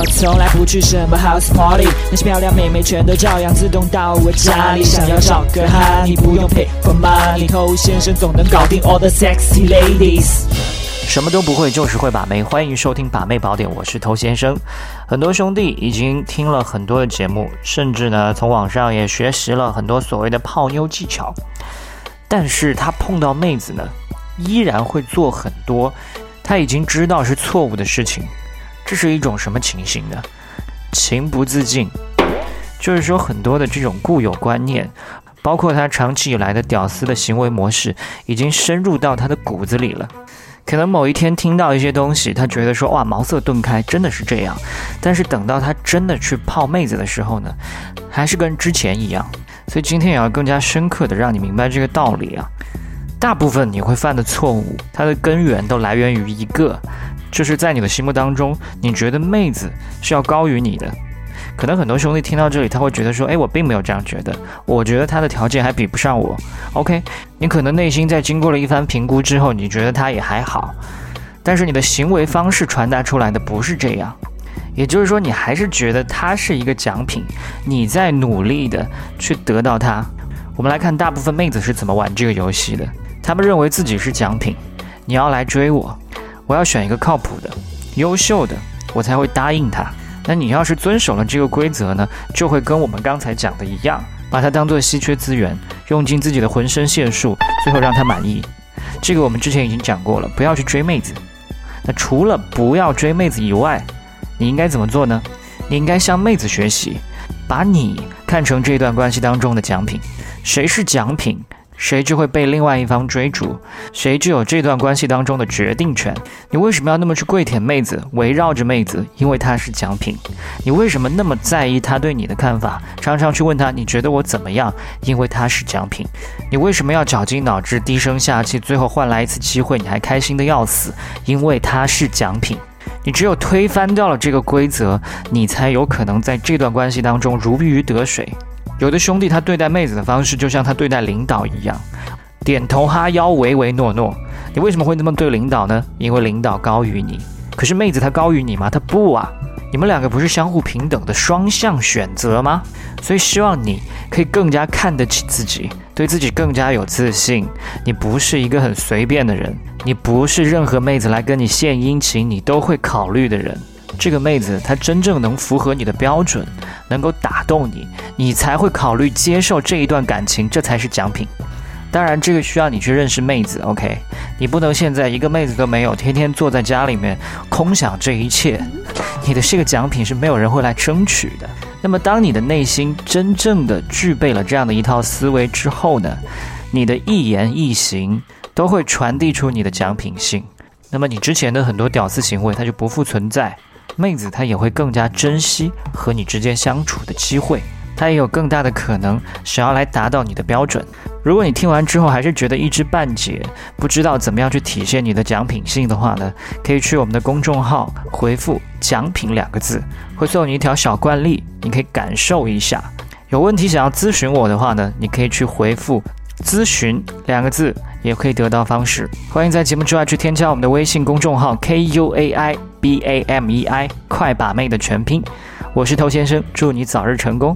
我从来不去什么 house party，那些漂亮妹妹全都照样自动到我家里。想要找个哈，你不用 pay for money，偷先生总能搞定 all the sexy ladies。什么都不会，就是会把妹。欢迎收听把妹宝典，我是头先生。很多兄弟已经听了很多的节目，甚至呢从网上也学习了很多所谓的泡妞技巧，但是他碰到妹子呢，依然会做很多他已经知道是错误的事情。这是一种什么情形呢？情不自禁，就是说很多的这种固有观念，包括他长期以来的屌丝的行为模式，已经深入到他的骨子里了。可能某一天听到一些东西，他觉得说哇茅塞顿开，真的是这样。但是等到他真的去泡妹子的时候呢，还是跟之前一样。所以今天也要更加深刻的让你明白这个道理啊。大部分你会犯的错误，它的根源都来源于一个，就是在你的心目当中，你觉得妹子是要高于你的。可能很多兄弟听到这里，他会觉得说：“哎，我并没有这样觉得，我觉得他的条件还比不上我。” OK，你可能内心在经过了一番评估之后，你觉得他也还好，但是你的行为方式传达出来的不是这样，也就是说，你还是觉得他是一个奖品，你在努力的去得到他。我们来看大部分妹子是怎么玩这个游戏的，他们认为自己是奖品，你要来追我，我要选一个靠谱的、优秀的，我才会答应他。那你要是遵守了这个规则呢，就会跟我们刚才讲的一样，把它当做稀缺资源，用尽自己的浑身解数，最后让他满意。这个我们之前已经讲过了，不要去追妹子。那除了不要追妹子以外，你应该怎么做呢？你应该向妹子学习，把你看成这段关系当中的奖品。谁是奖品？谁就会被另外一方追逐，谁就有这段关系当中的决定权。你为什么要那么去跪舔妹子，围绕着妹子？因为她是奖品。你为什么那么在意她对你的看法？常常去问她你觉得我怎么样？因为她是奖品。你为什么要绞尽脑汁、低声下气，最后换来一次机会，你还开心的要死？因为她是奖品。你只有推翻掉了这个规则，你才有可能在这段关系当中如鱼得水。有的兄弟，他对待妹子的方式就像他对待领导一样，点头哈腰，唯唯诺诺。你为什么会那么对领导呢？因为领导高于你。可是妹子她高于你吗？她不啊。你们两个不是相互平等的双向选择吗？所以希望你可以更加看得起自己，对自己更加有自信。你不是一个很随便的人，你不是任何妹子来跟你献殷勤你都会考虑的人。这个妹子她真正能符合你的标准，能够打动你，你才会考虑接受这一段感情，这才是奖品。当然，这个需要你去认识妹子，OK？你不能现在一个妹子都没有，天天坐在家里面空想这一切，你的这个奖品是没有人会来争取的。那么，当你的内心真正的具备了这样的一套思维之后呢，你的一言一行都会传递出你的奖品性。那么，你之前的很多屌丝行为，它就不复存在。妹子她也会更加珍惜和你之间相处的机会，她也有更大的可能想要来达到你的标准。如果你听完之后还是觉得一知半解，不知道怎么样去体现你的奖品性的话呢，可以去我们的公众号回复“奖品”两个字，会送你一条小惯例，你可以感受一下。有问题想要咨询我的话呢，你可以去回复“咨询”两个字，也可以得到方式。欢迎在节目之外去添加我们的微信公众号 k u a i。B A M E I，快把妹的全拼，我是头先生，祝你早日成功。